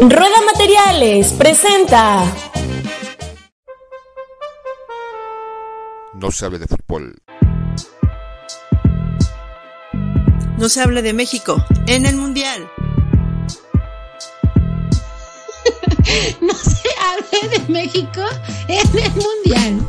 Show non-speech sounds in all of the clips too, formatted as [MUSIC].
Rueda Materiales presenta. No se hable de fútbol. No se hable de México en el Mundial. [LAUGHS] no se hable de México en el Mundial.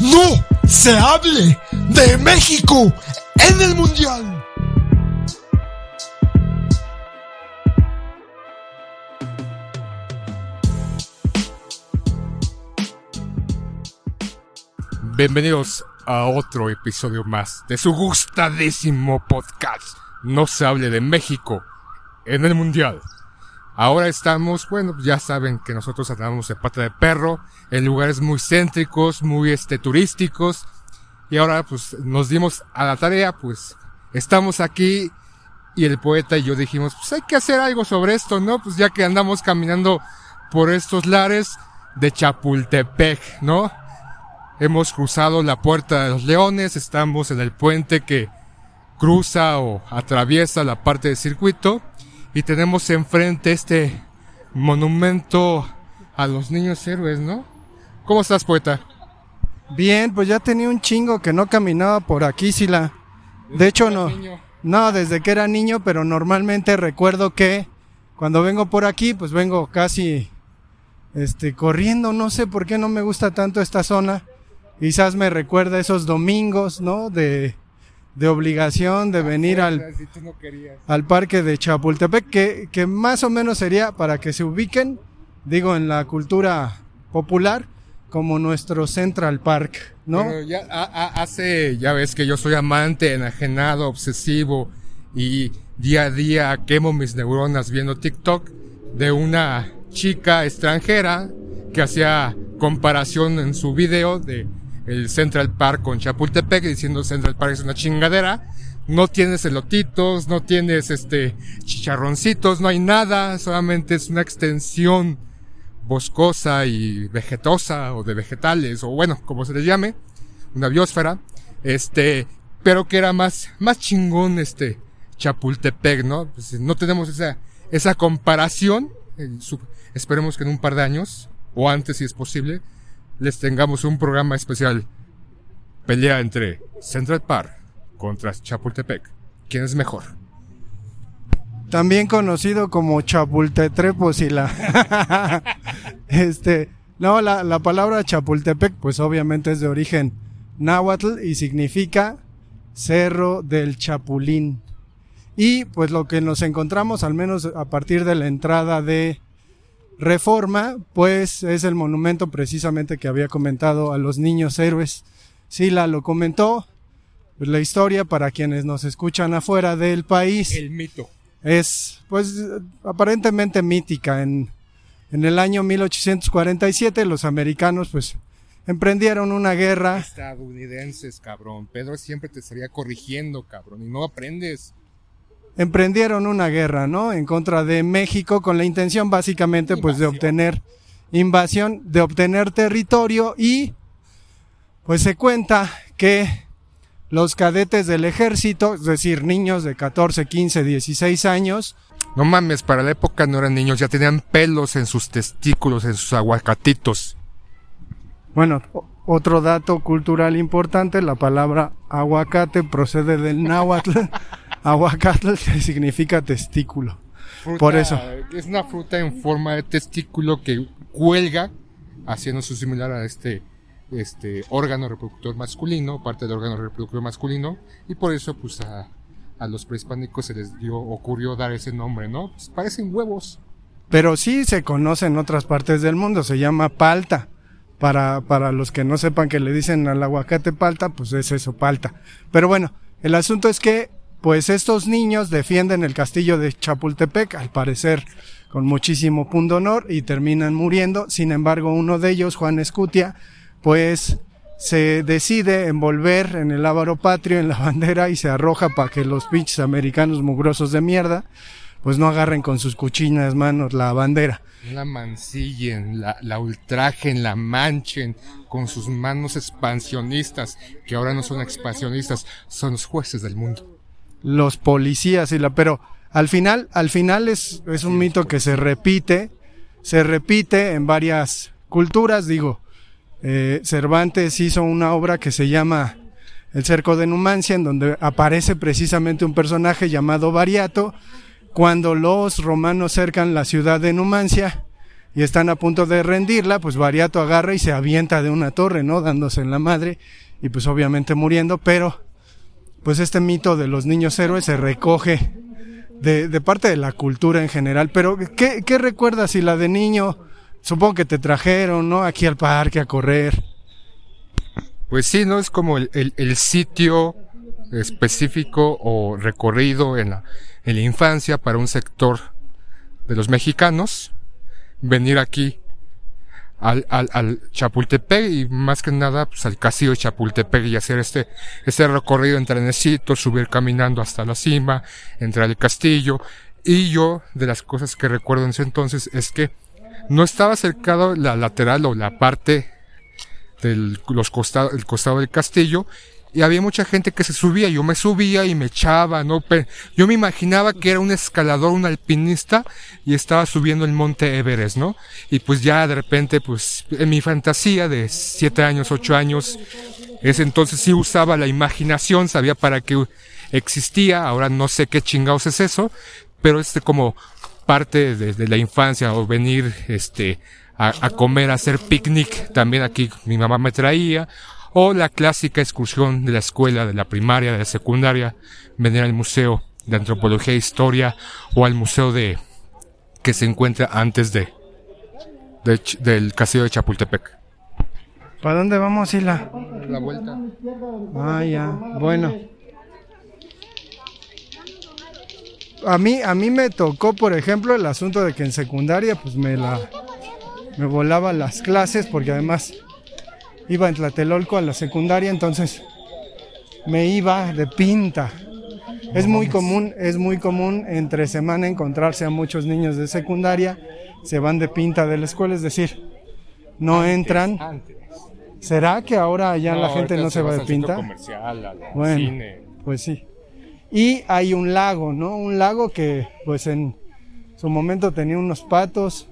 ¡No se hable de México en el Mundial! Bienvenidos a otro episodio más de su gustadísimo podcast. No se hable de México en el Mundial. Ahora estamos, bueno, ya saben que nosotros andamos en pata de perro, en lugares muy céntricos, muy este, turísticos. Y ahora pues nos dimos a la tarea, pues estamos aquí y el poeta y yo dijimos, pues hay que hacer algo sobre esto, ¿no? Pues ya que andamos caminando por estos lares de Chapultepec, ¿no? Hemos cruzado la Puerta de los Leones, estamos en el puente que cruza o atraviesa la parte del circuito y tenemos enfrente este monumento a los niños héroes, ¿no? ¿Cómo estás, poeta? Bien, pues ya tenía un chingo que no caminaba por aquí, Sila. De hecho, no. No, desde que era niño, pero normalmente recuerdo que cuando vengo por aquí, pues vengo casi este corriendo, no sé por qué no me gusta tanto esta zona quizás me recuerda esos domingos, ¿no? De, de obligación de venir al, al parque de Chapultepec, que, que más o menos sería para que se ubiquen, digo, en la cultura popular, como nuestro Central Park, ¿no? Pero ya hace, ya ves que yo soy amante, enajenado, obsesivo y día a día quemo mis neuronas viendo TikTok de una chica extranjera que hacía comparación en su video de el Central Park con Chapultepec diciendo Central Park es una chingadera. No tienes elotitos, no tienes este chicharroncitos, no hay nada, solamente es una extensión boscosa y vegetosa o de vegetales o bueno, como se les llame, una biosfera, este, pero que era más más chingón este Chapultepec, ¿no? Pues no tenemos esa esa comparación, esperemos que en un par de años o antes si es posible les tengamos un programa especial. Pelea entre Central Park contra Chapultepec. ¿Quién es mejor? También conocido como Chapultetrepos y la... [LAUGHS] este, no, la, la palabra Chapultepec pues obviamente es de origen náhuatl y significa Cerro del Chapulín. Y pues lo que nos encontramos, al menos a partir de la entrada de Reforma, pues es el monumento precisamente que había comentado a los niños héroes. Sila lo comentó. Pues la historia para quienes nos escuchan afuera del país. El mito. Es, pues, aparentemente mítica. En, en el año 1847 los americanos, pues, emprendieron una guerra. Estadounidenses, cabrón. Pedro siempre te estaría corrigiendo, cabrón, y no aprendes emprendieron una guerra, ¿no? En contra de México con la intención básicamente pues de obtener invasión, de obtener territorio y pues se cuenta que los cadetes del ejército, es decir, niños de 14, 15, 16 años. No mames, para la época no eran niños, ya tenían pelos en sus testículos, en sus aguacatitos. Bueno, otro dato cultural importante, la palabra aguacate procede del náhuatl [LAUGHS] Aguacate [LAUGHS] significa testículo. Por eso. Es una fruta en forma de testículo que cuelga, haciendo su similar a este, este órgano reproductor masculino, parte del órgano reproductor masculino, y por eso, pues a, los prehispánicos se les dio, ocurrió dar ese nombre, ¿no? Pues parecen huevos. Pero sí se conoce en otras partes del mundo, se llama palta. Para, para los que no sepan que le dicen al aguacate palta, pues es eso, palta. Pero bueno, el asunto es que pues estos niños defienden el castillo de Chapultepec, al parecer con muchísimo pundonor, y terminan muriendo. Sin embargo, uno de ellos, Juan Escutia, pues se decide envolver en el ávaro patrio, en la [LAUGHS] bandera, y se arroja para que los pinches americanos mugrosos de mierda, pues no agarren con sus cuchinas manos la bandera. La mancillen, la, la ultrajen, la manchen con sus manos expansionistas, que ahora no son expansionistas, son los jueces del mundo. Los policías y la, pero al final, al final es, es un mito que se repite, se repite en varias culturas, digo, eh, Cervantes hizo una obra que se llama El cerco de Numancia, en donde aparece precisamente un personaje llamado Variato, cuando los romanos cercan la ciudad de Numancia y están a punto de rendirla, pues Variato agarra y se avienta de una torre, ¿no? Dándose en la madre y pues obviamente muriendo, pero pues este mito de los niños héroes se recoge de, de parte de la cultura en general. Pero, ¿qué, qué recuerdas si la de niño? Supongo que te trajeron, ¿no? Aquí al parque a correr. Pues sí, ¿no? Es como el, el, el sitio específico o recorrido en la, en la infancia para un sector de los mexicanos. Venir aquí al, al, al Chapultepec y más que nada pues, al castillo de Chapultepec y hacer este, este recorrido en trenecito, subir caminando hasta la cima, entrar al castillo. Y yo, de las cosas que recuerdo en ese entonces es que no estaba cercado la lateral o la parte del los costado, el costado del castillo y había mucha gente que se subía, yo me subía y me echaba, ¿no? Yo me imaginaba que era un escalador, un alpinista y estaba subiendo el monte Everest, ¿no? Y pues ya de repente, pues en mi fantasía de siete años, ocho años, ese entonces sí usaba la imaginación, sabía para qué existía, ahora no sé qué chingados es eso, pero este como parte de, de la infancia o venir, este, a, a comer, a hacer picnic, también aquí mi mamá me traía, o la clásica excursión de la escuela, de la primaria, de la secundaria, venir al museo de antropología e historia o al museo de que se encuentra antes de, de del castillo de Chapultepec. ¿Para dónde vamos, Hila? La vuelta. Ah, ya. Bueno. A mí, a mí me tocó, por ejemplo, el asunto de que en secundaria, pues me la, me volaba las clases, porque además iba en Tlatelolco a la secundaria, entonces me iba de pinta. Es muy común, es muy común entre semana encontrarse a muchos niños de secundaria, se van de pinta de la escuela, es decir, no entran. ¿Será que ahora ya la gente no se va de pinta? Bueno, pues sí. Y hay un lago, ¿no? Un lago que pues en su momento tenía unos patos,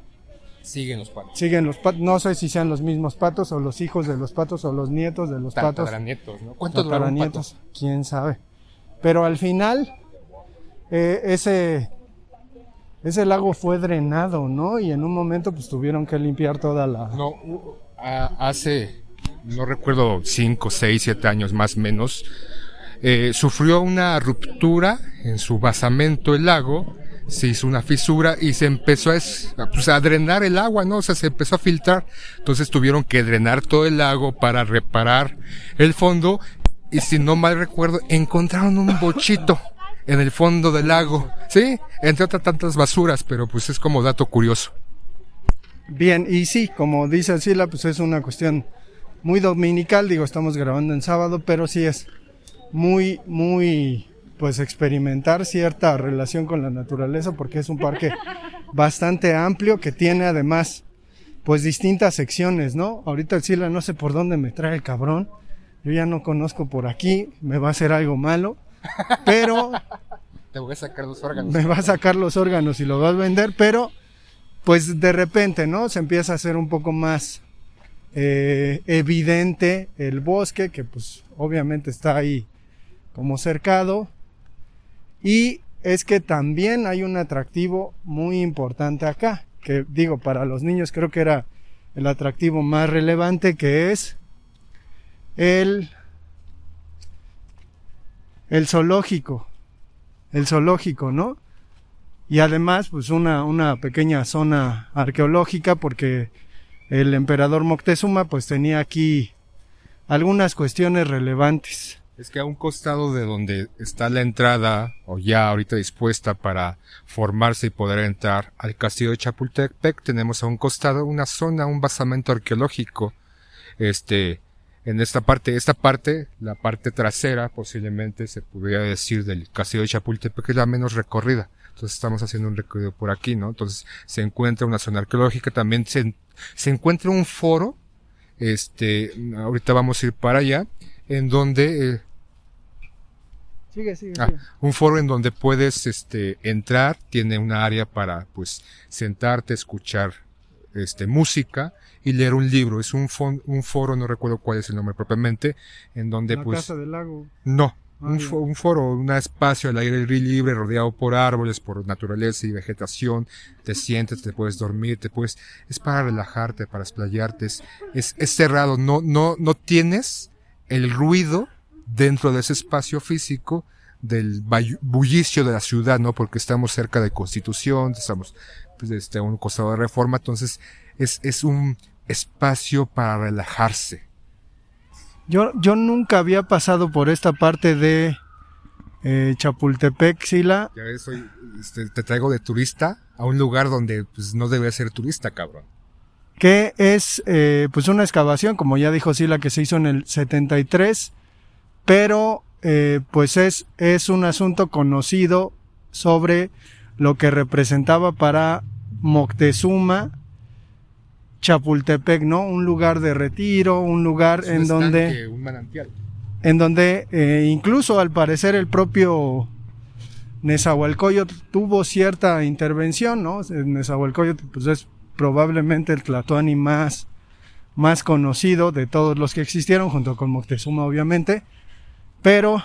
Siguen los patos. siguen los patos, no sé si sean los mismos patos o los hijos de los patos o los nietos de los patos. Tataranietos, ¿no? ¿Cuánto durará un pato? Tataranietos, quién sabe. Pero al final, eh, ese, ese lago fue drenado, ¿no? Y en un momento pues tuvieron que limpiar toda la... No, hace, no recuerdo, 5, 6, 7 años más o menos, eh, sufrió una ruptura en su basamento el lago, se hizo una fisura y se empezó a, es- a, pues, a drenar el agua, ¿no? O sea, se empezó a filtrar. Entonces tuvieron que drenar todo el lago para reparar el fondo y si no mal recuerdo, encontraron un bochito en el fondo del lago, ¿sí? Entre otras tantas basuras, pero pues es como dato curioso. Bien, y sí, como dice Sila, pues es una cuestión muy dominical, digo, estamos grabando en sábado, pero sí es muy, muy, pues experimentar cierta relación con la naturaleza, porque es un parque [LAUGHS] bastante amplio que tiene además, pues distintas secciones, ¿no? Ahorita el Sila no sé por dónde me trae el cabrón, yo ya no conozco por aquí, me va a hacer algo malo, pero [LAUGHS] Te voy a sacar los órganos. me va a sacar los órganos y lo va a vender, pero pues de repente, ¿no? Se empieza a hacer un poco más eh, evidente el bosque, que pues obviamente está ahí como cercado. Y es que también hay un atractivo muy importante acá, que digo, para los niños creo que era el atractivo más relevante, que es el, el zoológico el zoológico, ¿no? Y además, pues una, una pequeña zona arqueológica porque el emperador Moctezuma pues tenía aquí algunas cuestiones relevantes. Es que a un costado de donde está la entrada, o ya ahorita dispuesta para formarse y poder entrar al castillo de Chapultepec, tenemos a un costado una zona, un basamento arqueológico. Este, en esta parte, esta parte, la parte trasera, posiblemente se pudiera decir del castillo de Chapultepec, es la menos recorrida. Entonces estamos haciendo un recorrido por aquí, ¿no? Entonces se encuentra una zona arqueológica, también se, se encuentra un foro, este, ahorita vamos a ir para allá, en donde, eh, Sigue, sigue, Ah, un foro en donde puedes este entrar, tiene una área para pues sentarte, escuchar este música y leer un libro. Es un fon- un foro, no recuerdo cuál es el nombre propiamente, en donde La pues Casa del Lago. no, Ah, un, ya. fo- un foro, un espacio al aire libre, rodeado por árboles, por naturaleza y vegetación. Te sientes, te puedes dormir, te puedes, es para relajarte, para explayarte. Es, es, es cerrado, no, no, no tienes el ruido dentro de ese espacio físico del bullicio de la ciudad, ¿no? Porque estamos cerca de Constitución, estamos, pues, este, a un costado de Reforma, entonces es, es un espacio para relajarse. Yo, yo nunca había pasado por esta parte de eh, Chapultepec, Sila. Ya ves, hoy este, te traigo de turista a un lugar donde pues no debe ser turista, cabrón. que es eh, pues una excavación, como ya dijo Sila, que se hizo en el 73, pero eh, pues es, es un asunto conocido sobre lo que representaba para Moctezuma Chapultepec, ¿no? Un lugar de retiro, un lugar un en donde un manantial. en donde eh, incluso al parecer el propio Nezahualcóyotl tuvo cierta intervención, ¿no? Nezahualcóyotl pues es probablemente el tlatoani más, más conocido de todos los que existieron, junto con Moctezuma obviamente, pero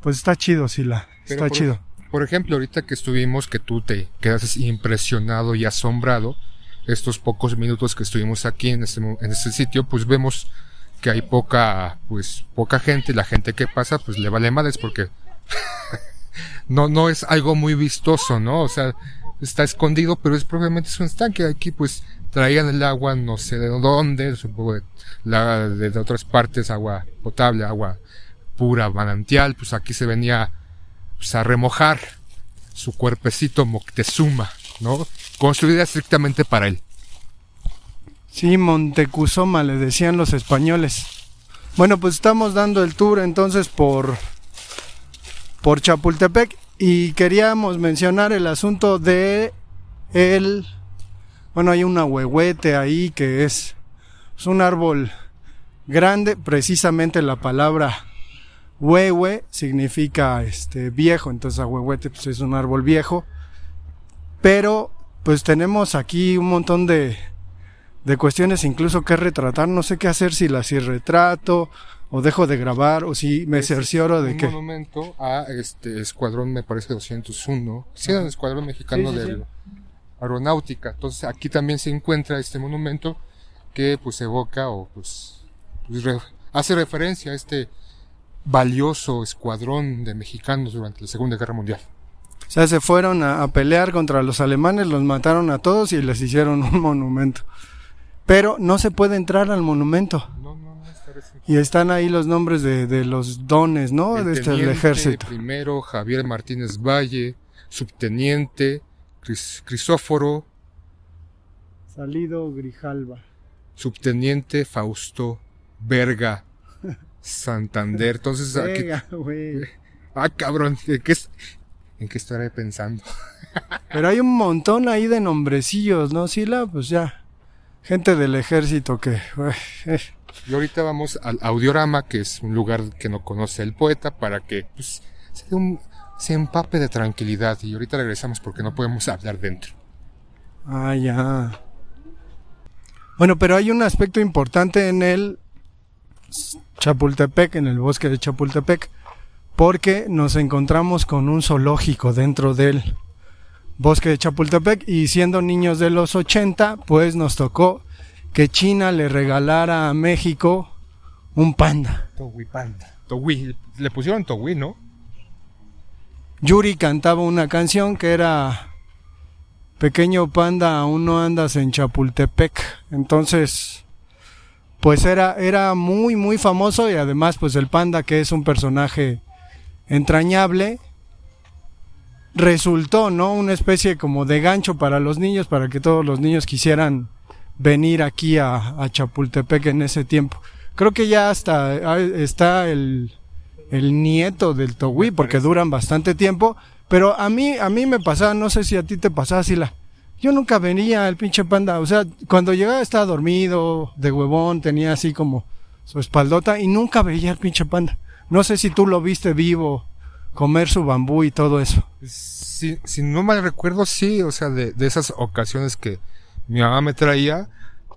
pues está chido, Sila, Pero está por, chido. Por ejemplo, ahorita que estuvimos, que tú te quedas impresionado y asombrado, estos pocos minutos que estuvimos aquí en este, en este sitio, pues vemos que hay poca, pues, poca gente, la gente que pasa, pues le vale madres porque [LAUGHS] no, no es algo muy vistoso, ¿no? O sea, está escondido, pero es probablemente es un estanque. Aquí, pues, traían el agua, no sé de dónde, supongo de, la, de, de otras partes, agua potable, agua pura, manantial, pues aquí se venía pues, a remojar su cuerpecito Moctezuma, ¿no? Construida estrictamente para él. Sí, Montecuzoma le decían los españoles. Bueno, pues estamos dando el tour entonces por por Chapultepec y queríamos mencionar el asunto de el bueno, hay un ahuehuete ahí que es, es un árbol grande, precisamente la palabra huehue significa este viejo, entonces ahuehuete pues es un árbol viejo. Pero pues tenemos aquí un montón de de cuestiones incluso que retratar, no sé qué hacer si las si retrato o dejo de grabar o si me cercioro de un que monumento a este escuadrón, me parece 201. Sí, era el escuadrón mexicano Sí, sí, de sí. Aeronáutica. Entonces aquí también se encuentra este monumento que pues evoca o pues, pues, re- hace referencia a este valioso escuadrón de mexicanos durante la Segunda Guerra Mundial. o sea, se fueron a, a pelear contra los alemanes, los mataron a todos y les hicieron un [LAUGHS] monumento. Pero no se puede entrar al monumento. No, no, no, está. Y están ahí los nombres de, de los dones, ¿no? El de este del ejército. Primero Javier Martínez Valle, subteniente Cris- Crisóforo, Salido Grijalva. subteniente Fausto Verga Santander. Entonces, güey. ah, cabrón, ¿en qué, es- ¿en qué estaré pensando? [LAUGHS] Pero hay un montón ahí de nombrecillos, ¿no, Sila? Pues ya. Gente del ejército que... eh. Y ahorita vamos al Audiorama, que es un lugar que no conoce el poeta, para que pues, se, dé un- se empape de tranquilidad. Y ahorita regresamos porque no podemos hablar dentro. Ah, ya. Bueno, pero hay un aspecto importante en el Chapultepec, en el bosque de Chapultepec, porque nos encontramos con un zoológico dentro del bosque de Chapultepec y siendo niños de los 80, pues nos tocó que China le regalara a México un panda. Togui Panda. Togui, le pusieron Togui, ¿no? Yuri cantaba una canción que era Pequeño panda, aún no andas en Chapultepec. Entonces, pues era, era muy, muy famoso y además pues el panda que es un personaje entrañable, resultó, ¿no? Una especie como de gancho para los niños, para que todos los niños quisieran venir aquí a, a Chapultepec en ese tiempo. Creo que ya hasta ah, está el, el nieto del Togui, porque duran bastante tiempo, pero a mí, a mí me pasaba, no sé si a ti te pasaba, Sila. Yo nunca venía el pinche panda, o sea, cuando llegaba estaba dormido, de huevón, tenía así como su espaldota y nunca veía el pinche panda. No sé si tú lo viste vivo, comer su bambú y todo eso. Si, si no mal recuerdo, sí, o sea, de, de esas ocasiones que mi mamá me traía,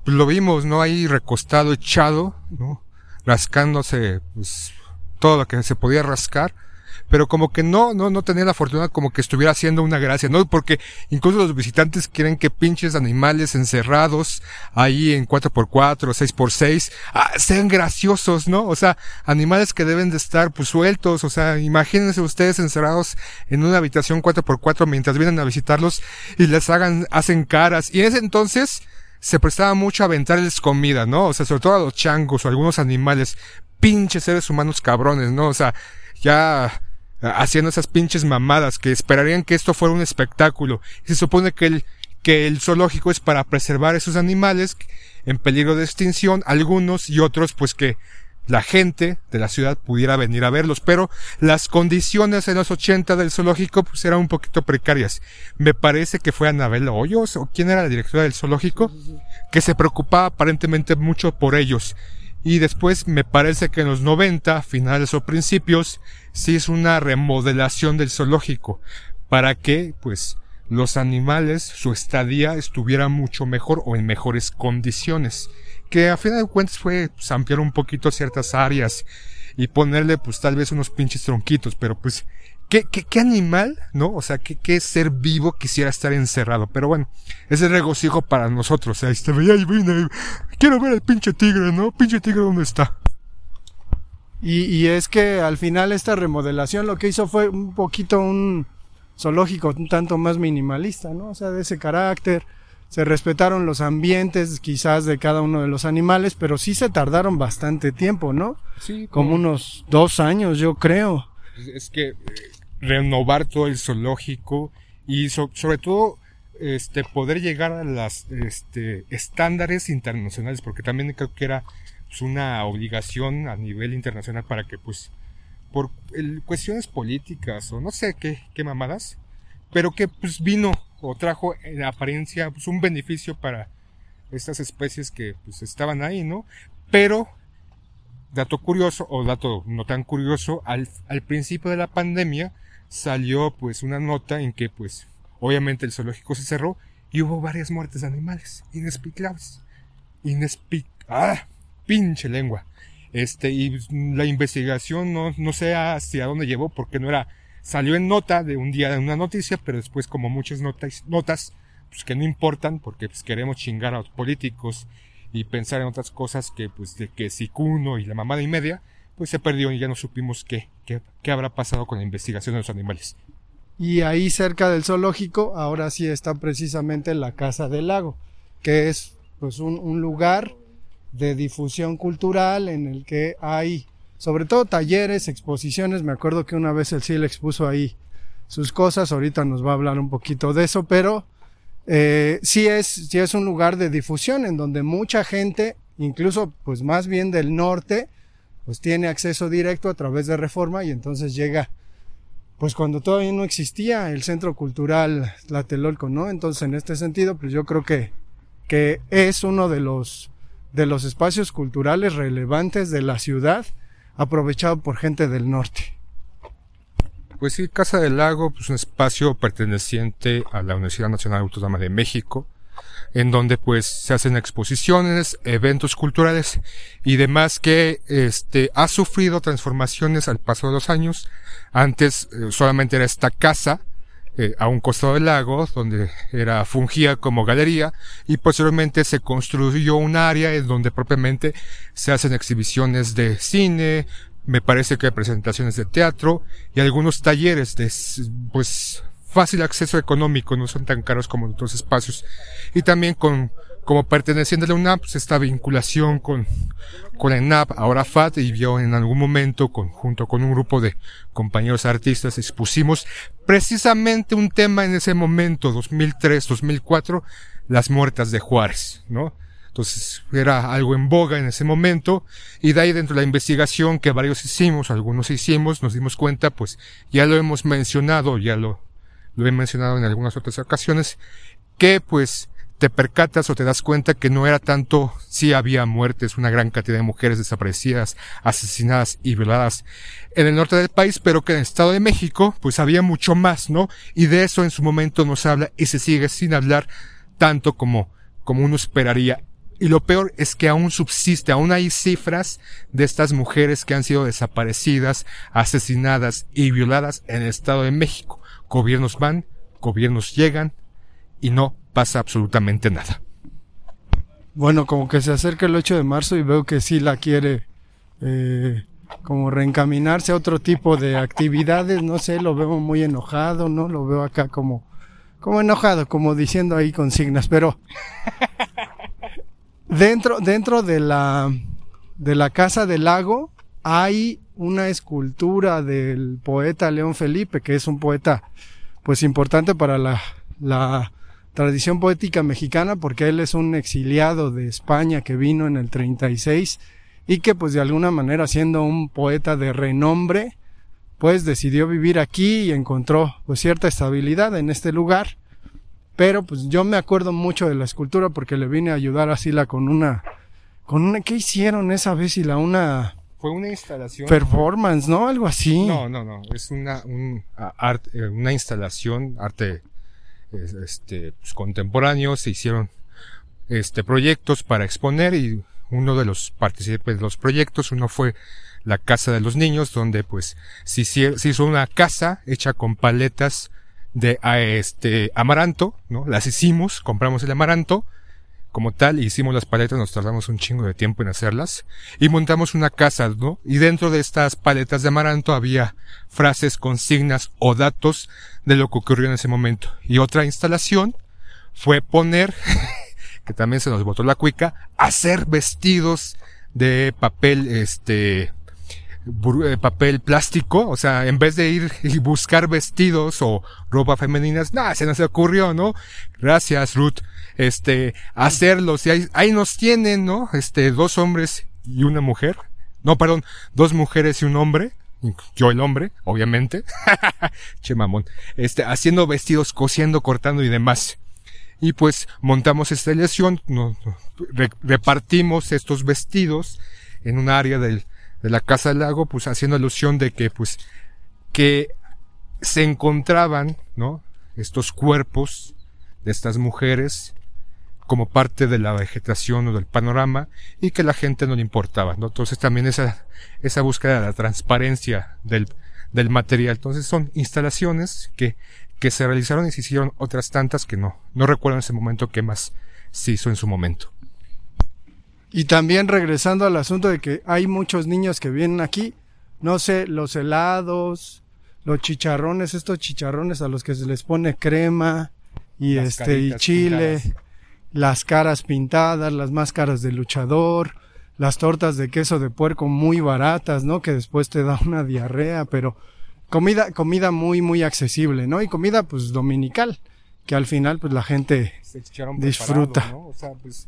pues lo vimos, ¿no? Ahí recostado, echado, ¿no? Rascándose, pues, todo lo que se podía rascar. Pero como que no, no, no tenía la fortuna como que estuviera haciendo una gracia, ¿no? Porque incluso los visitantes quieren que pinches animales encerrados ahí en 4x4, 6x6, ah, sean graciosos, ¿no? O sea, animales que deben de estar pues sueltos, o sea, imagínense ustedes encerrados en una habitación 4x4 mientras vienen a visitarlos y les hagan, hacen caras. Y en ese entonces, se prestaba mucho a aventarles comida, ¿no? O sea, sobre todo a los changos o algunos animales, pinches seres humanos cabrones, ¿no? O sea, ya haciendo esas pinches mamadas que esperarían que esto fuera un espectáculo. Se supone que el, que el zoológico es para preservar esos animales en peligro de extinción, algunos y otros pues que la gente de la ciudad pudiera venir a verlos, pero las condiciones en los 80 del zoológico pues eran un poquito precarias. Me parece que fue Anabel Hoyos o quién era la directora del zoológico que se preocupaba aparentemente mucho por ellos. Y después me parece que en los 90, finales o principios, sí es una remodelación del zoológico para que pues los animales, su estadía estuviera mucho mejor o en mejores condiciones que a fin de cuentas fue pues, ampliar un poquito ciertas áreas y ponerle pues tal vez unos pinches tronquitos, pero pues ¿Qué, qué, qué animal, no? O sea, ¿qué, qué ser vivo quisiera estar encerrado? Pero bueno, es el regocijo para nosotros. Ahí está, ahí viene, quiero ver al pinche tigre, ¿no? Pinche tigre, ¿dónde está? Y, y es que al final esta remodelación lo que hizo fue un poquito un zoológico un tanto más minimalista, ¿no? O sea, de ese carácter se respetaron los ambientes quizás de cada uno de los animales, pero sí se tardaron bastante tiempo, ¿no? Sí. Como unos dos años, yo creo. Es que eh, renovar todo el zoológico y so- sobre todo este poder llegar a las este estándares internacionales porque también creo que era pues, una obligación a nivel internacional para que pues por cuestiones políticas o no sé qué, qué mamadas pero que pues vino o trajo en apariencia pues un beneficio para estas especies que pues estaban ahí no pero dato curioso o dato no tan curioso, al, al principio de la pandemia salió pues una nota en que pues obviamente el zoológico se cerró y hubo varias muertes de animales inexplicables. Inespi ah, pinche lengua. Este, y pues, la investigación no, no sé hacia dónde llevó porque no era, salió en nota de un día de una noticia, pero después como muchas notas, notas, pues que no importan porque pues queremos chingar a los políticos y pensar en otras cosas que pues de que Sicuno y la mamada y media, pues se perdió y ya no supimos qué, qué, qué habrá pasado con la investigación de los animales. Y ahí cerca del zoológico, ahora sí está precisamente la Casa del Lago, que es pues un, un lugar de difusión cultural en el que hay sobre todo talleres, exposiciones. Me acuerdo que una vez el CIL expuso ahí sus cosas, ahorita nos va a hablar un poquito de eso, pero eh, sí es, sí es un lugar de difusión en donde mucha gente, incluso pues más bien del norte, pues tiene acceso directo a través de Reforma y entonces llega pues cuando todavía no existía el Centro Cultural Tlatelolco, ¿no? Entonces, en este sentido, pues yo creo que, que es uno de los, de los espacios culturales relevantes de la ciudad, aprovechado por gente del norte. Pues sí, Casa del Lago, pues un espacio perteneciente a la Universidad Nacional Autónoma de México, en donde pues se hacen exposiciones, eventos culturales y demás que este ha sufrido transformaciones al paso de los años. Antes eh, solamente era esta casa eh, a un costado del lago donde era fungía como galería y posteriormente se construyó un área en donde propiamente se hacen exhibiciones de cine, me parece que presentaciones de teatro y algunos talleres de pues fácil acceso económico, no son tan caros como en otros espacios. Y también con como perteneciente a la UNAP, pues esta vinculación con, con la UNAP, ahora FAT, y vio en algún momento, con, junto con un grupo de compañeros artistas, expusimos precisamente un tema en ese momento, 2003, 2004, las muertas de Juárez, ¿no? Entonces era algo en boga en ese momento y de ahí dentro de la investigación que varios hicimos, algunos hicimos, nos dimos cuenta, pues ya lo hemos mencionado, ya lo, lo he mencionado en algunas otras ocasiones, que pues te percatas o te das cuenta que no era tanto si había muertes, una gran cantidad de mujeres desaparecidas, asesinadas y violadas en el norte del país, pero que en el Estado de México pues había mucho más, ¿no? Y de eso en su momento nos habla y se sigue sin hablar tanto como, como uno esperaría. Y lo peor es que aún subsiste, aún hay cifras de estas mujeres que han sido desaparecidas, asesinadas y violadas en el Estado de México. Gobiernos van, gobiernos llegan y no pasa absolutamente nada. Bueno, como que se acerca el 8 de marzo y veo que sí la quiere eh, como reencaminarse a otro tipo de actividades, no sé, lo veo muy enojado, ¿no? Lo veo acá como, como enojado, como diciendo ahí consignas, pero [LAUGHS] dentro, dentro de la, de la Casa del Lago hay una escultura del poeta León Felipe, que es un poeta pues importante para la, la tradición poética mexicana porque él es un exiliado de España que vino en el 36 y que pues de alguna manera siendo un poeta de renombre pues decidió vivir aquí y encontró pues cierta estabilidad en este lugar pero pues yo me acuerdo mucho de la escultura porque le vine a ayudar a Sila con una con una ¿qué hicieron esa vez Sila? una fue una instalación. Performance no algo así. No no no es una un, art, eh, una instalación arte este, pues, contemporáneos se hicieron este, proyectos para exponer y uno de los participantes de los proyectos, uno fue la Casa de los Niños, donde pues se, hizo una casa hecha con paletas de este amaranto, ¿no? Las hicimos, compramos el amaranto, como tal, hicimos las paletas, nos tardamos un chingo de tiempo en hacerlas, y montamos una casa, ¿no? Y dentro de estas paletas de amaranto había frases, consignas o datos de lo que ocurrió en ese momento. Y otra instalación fue poner, [LAUGHS] que también se nos botó la cuica, hacer vestidos de papel, este, eh, papel plástico, o sea, en vez de ir y buscar vestidos o ropa femeninas, nada, se nos ocurrió, ¿no? Gracias, Ruth. Este, hacerlos, y ahí, ahí nos tienen, ¿no? Este, dos hombres y una mujer. No, perdón, dos mujeres y un hombre. Yo el hombre, obviamente. [LAUGHS] che mamón. Este, haciendo vestidos, cosiendo, cortando y demás. Y pues montamos esta nos, repartimos estos vestidos en un área del, de la Casa del Lago, pues haciendo alusión de que, pues, que se encontraban, ¿no? Estos cuerpos de estas mujeres como parte de la vegetación o del panorama y que la gente no le importaba, ¿no? Entonces también esa, esa búsqueda de la transparencia del, del material. Entonces son instalaciones que, que se realizaron y se hicieron otras tantas que no, no recuerdo en ese momento qué más se hizo en su momento. Y también regresando al asunto de que hay muchos niños que vienen aquí, no sé, los helados, los chicharrones, estos chicharrones a los que se les pone crema y este y chile, las caras pintadas, las máscaras de luchador, las tortas de queso de puerco muy baratas, ¿no? Que después te da [LAUGHS] una diarrea, pero comida comida muy muy accesible, ¿no? Y comida pues dominical, que al final pues la gente disfruta. ¿no? O sea, pues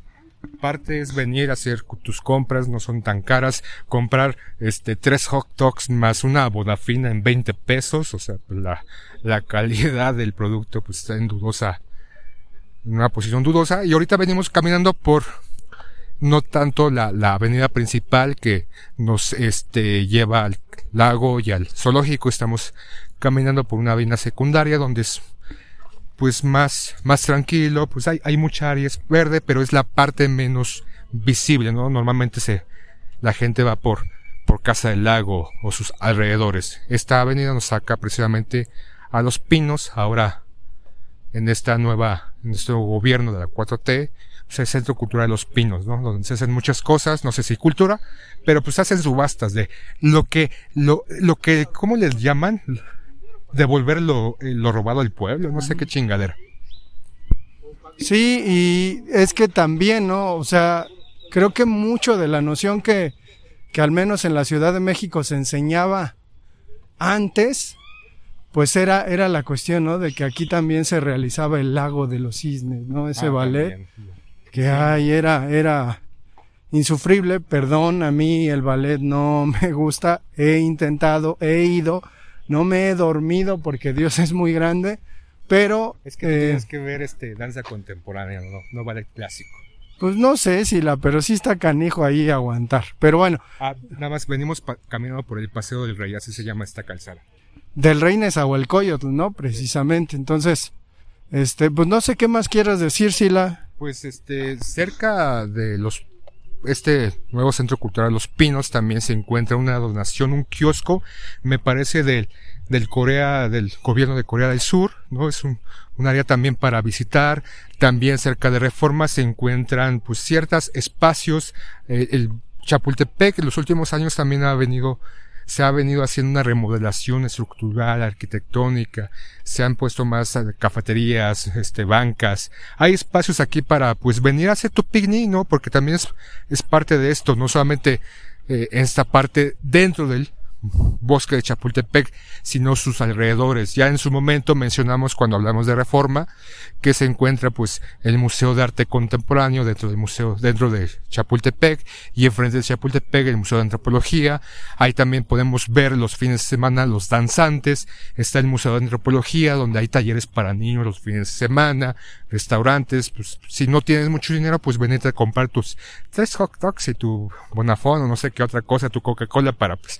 parte es venir a hacer tus compras, no son tan caras, comprar este tres hot dogs más una bodafina en 20 pesos, o sea, pues, la, la calidad del producto pues está en dudosa, en una posición dudosa, y ahorita venimos caminando por no tanto la, la avenida principal que nos este lleva al lago y al zoológico, estamos caminando por una avenida secundaria donde es pues más, más tranquilo, pues hay, hay mucha área verde, pero es la parte menos visible, ¿no? Normalmente se, la gente va por, por Casa del Lago o sus alrededores. Esta avenida nos saca precisamente a Los Pinos, ahora en esta nueva, en este gobierno de la 4T, pues el Centro Cultural de Los Pinos, ¿no? Donde se hacen muchas cosas, no sé si cultura, pero pues hacen subastas de lo que, lo, lo que, ¿cómo les llaman? devolver lo, eh, lo robado al pueblo, no sé qué chingadera. Sí, y es que también, ¿no? O sea, creo que mucho de la noción que, que al menos en la Ciudad de México se enseñaba antes, pues era, era la cuestión, ¿no? De que aquí también se realizaba el lago de los cisnes, ¿no? Ese Ah, ballet que ay, era, era insufrible, perdón, a mí el ballet no [LAUGHS] me gusta, he intentado, he ido, no me he dormido porque Dios es muy grande, pero Es que eh, tienes que ver este danza contemporánea, no, no ballet clásico. pues no sé si la, pero sí está canijo ahí aguantar. Pero bueno, Ah, nada más venimos caminando por el Paseo del Rey, así se llama esta calzada. Del rey Nezahualcóyotl, ¿no? Precisamente. Entonces, este, pues no sé qué más quieras decir, Sila. Pues este, cerca de los este nuevo centro cultural Los Pinos también se encuentra una donación, un kiosco, me parece del del Corea, del gobierno de Corea del Sur, ¿no? Es un, un área también para visitar. También cerca de Reforma se encuentran pues ciertos espacios. Eh, el Chapultepec en los últimos años también ha venido se ha venido haciendo una remodelación estructural, arquitectónica, se han puesto más eh, cafeterías, este, bancas, hay espacios aquí para, pues, venir a hacer tu picnic, ¿no? Porque también es, es parte de esto, no solamente eh, esta parte dentro del bosque de Chapultepec, sino sus alrededores. Ya en su momento mencionamos cuando hablamos de reforma, que se encuentra pues el Museo de Arte Contemporáneo dentro del museo, dentro de Chapultepec, y enfrente de Chapultepec el Museo de Antropología. Ahí también podemos ver los fines de semana los danzantes. Está el Museo de Antropología, donde hay talleres para niños los fines de semana, restaurantes, pues si no tienes mucho dinero, pues venite a comprar tus tres hot dogs y tu Bonafón o no sé qué otra cosa, tu Coca-Cola para pues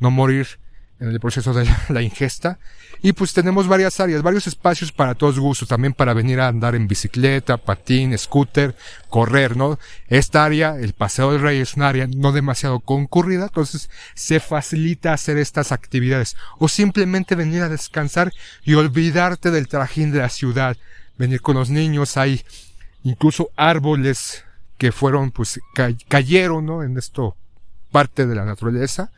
no morir en el proceso de [LAUGHS] la, ingesta. Y pues tenemos varias áreas, varios espacios para todos gustos, también para venir a andar en bicicleta, patín, scooter, correr, ¿no? Esta área, el Paseo del Rey, es un área no demasiado concurrida, entonces se facilita hacer estas actividades. O simplemente venir a descansar y olvidarte del trajín de la ciudad. Venir con los niños, hay incluso árboles que fueron, pues, ca- cayeron, ¿no? En esto, parte de la naturaleza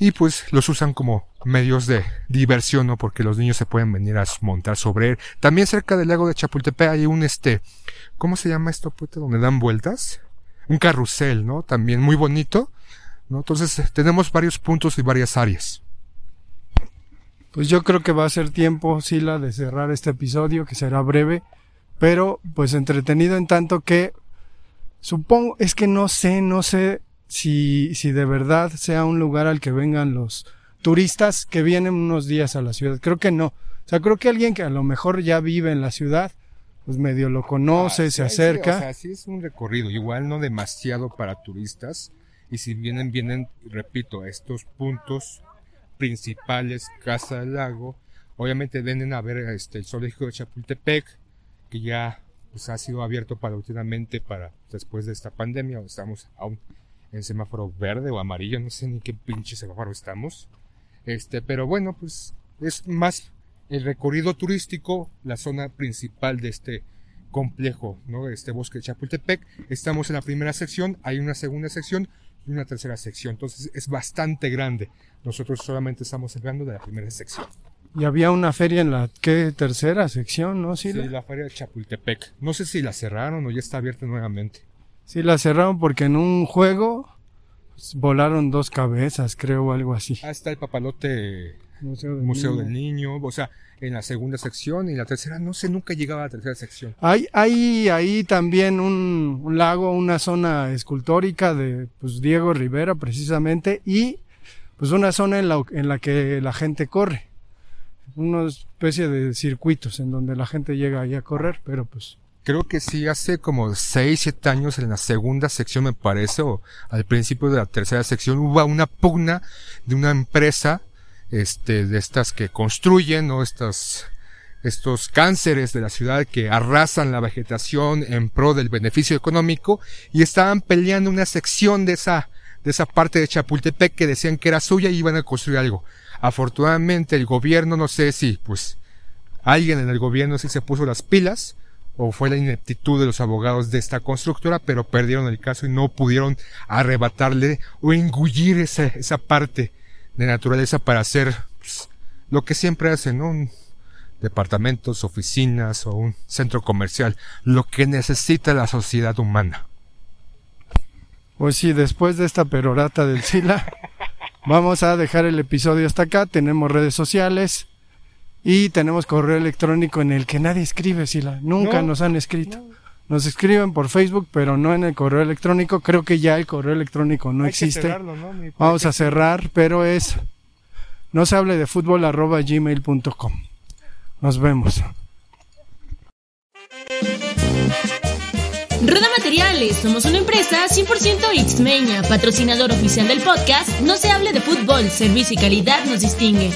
y pues los usan como medios de diversión, ¿no? Porque los niños se pueden venir a montar sobre él. También cerca del lago de Chapultepec hay un este, ¿cómo se llama esto, puente donde dan vueltas? Un carrusel, ¿no? También muy bonito, ¿no? Entonces eh, tenemos varios puntos y varias áreas. Pues yo creo que va a ser tiempo, Sila, de cerrar este episodio, que será breve, pero pues entretenido en tanto que supongo, es que no sé, no sé si, si de verdad sea un lugar al que vengan los turistas que vienen unos días a la ciudad. Creo que no. O sea, creo que alguien que a lo mejor ya vive en la ciudad, pues medio lo conoce, Ah, se sí, acerca. Sí, o sea, sí es un recorrido, igual no demasiado para turistas. Y si vienen, vienen, repito, a estos puntos principales, Casa del Lago. Obviamente vienen a ver este, el zoológico de Chapultepec, que ya pues, ha sido abierto paulatinamente para después de esta pandemia. Estamos aún en semáforo verde o amarillo, no sé ni qué pinche semáforo estamos. Este, pero bueno, pues es más el recorrido turístico, la zona principal de este complejo, ¿no? Este bosque de Chapultepec. Estamos en la primera sección, hay una segunda sección y una tercera sección. Entonces es bastante grande. Nosotros solamente estamos hablando de la primera sección. Y había una feria en la ¿qué? tercera sección, ¿no, Sí, la feria de Chapultepec. No sé si la cerraron o ya está abierta nuevamente. Sí, la cerraron porque en un juego pues, volaron dos cabezas, creo, o algo así. Ah, está el papalote Museo del Museo Niño. del Niño, o sea, en la segunda sección y la tercera, no sé, nunca llegaba a la tercera sección. Hay, hay ahí también un, un lago, una zona escultórica de pues, Diego Rivera precisamente y pues una zona en la, en la que la gente corre. Una especie de circuitos en donde la gente llega ahí a correr, pero pues Creo que sí, hace como 6, 7 años en la segunda sección me parece, o al principio de la tercera sección, hubo una pugna de una empresa, este, de estas que construyen, ¿no? Estas, estos cánceres de la ciudad que arrasan la vegetación en pro del beneficio económico y estaban peleando una sección de esa, de esa parte de Chapultepec que decían que era suya y iban a construir algo. Afortunadamente el gobierno, no sé si, pues, alguien en el gobierno sí se puso las pilas, o fue la ineptitud de los abogados de esta constructora, pero perdieron el caso y no pudieron arrebatarle o engullir esa, esa parte de naturaleza para hacer pues, lo que siempre hacen, ¿no? Un- departamentos, oficinas o un centro comercial, lo que necesita la sociedad humana. Pues sí, después de esta perorata del Sila, [LAUGHS] vamos a dejar el episodio hasta acá. Tenemos redes sociales y tenemos correo electrónico en el que nadie escribe, Sila. Nunca nos han escrito. Nos escriben por Facebook, pero no en el correo electrónico. Creo que ya el correo electrónico no existe. Vamos a cerrar, pero es no se hable de fútbol arroba gmail.com. Nos vemos. Rueda Materiales, somos una empresa 100% Xmeña, patrocinador oficial del podcast No se hable de fútbol, servicio y calidad nos distingue.